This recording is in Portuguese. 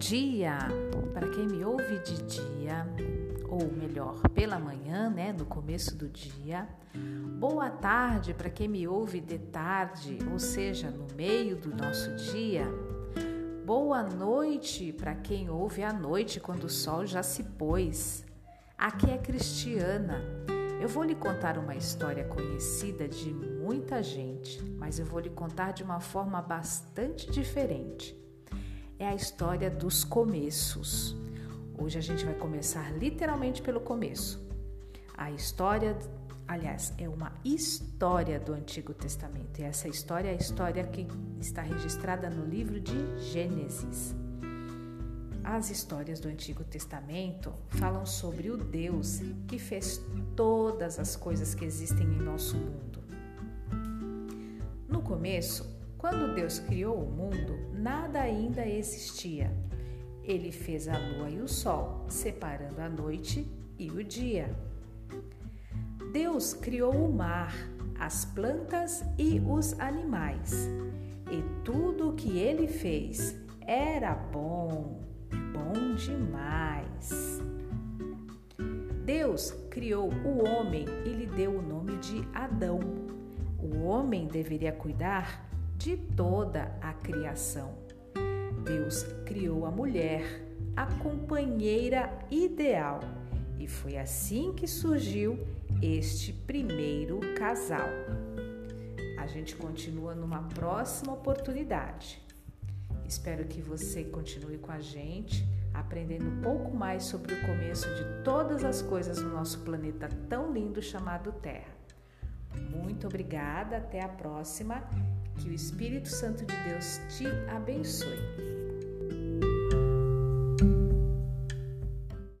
dia para quem me ouve de dia, ou melhor, pela manhã, né, no começo do dia. Boa tarde para quem me ouve de tarde, ou seja, no meio do nosso dia. Boa noite para quem ouve à noite quando o sol já se pôs. Aqui é Cristiana. Eu vou lhe contar uma história conhecida de muita gente, mas eu vou lhe contar de uma forma bastante diferente é a história dos começos. Hoje a gente vai começar literalmente pelo começo. A história, aliás, é uma história do Antigo Testamento. E essa história é a história que está registrada no livro de Gênesis. As histórias do Antigo Testamento falam sobre o Deus que fez todas as coisas que existem em nosso mundo. No começo, quando Deus criou o mundo, nada ainda existia. Ele fez a lua e o sol, separando a noite e o dia. Deus criou o mar, as plantas e os animais. E tudo o que ele fez era bom, bom demais. Deus criou o homem e lhe deu o nome de Adão. O homem deveria cuidar de toda a criação. Deus criou a mulher, a companheira ideal, e foi assim que surgiu este primeiro casal. A gente continua numa próxima oportunidade. Espero que você continue com a gente, aprendendo um pouco mais sobre o começo de todas as coisas no nosso planeta tão lindo chamado Terra. Muito obrigada, até a próxima que o Espírito Santo de Deus te abençoe.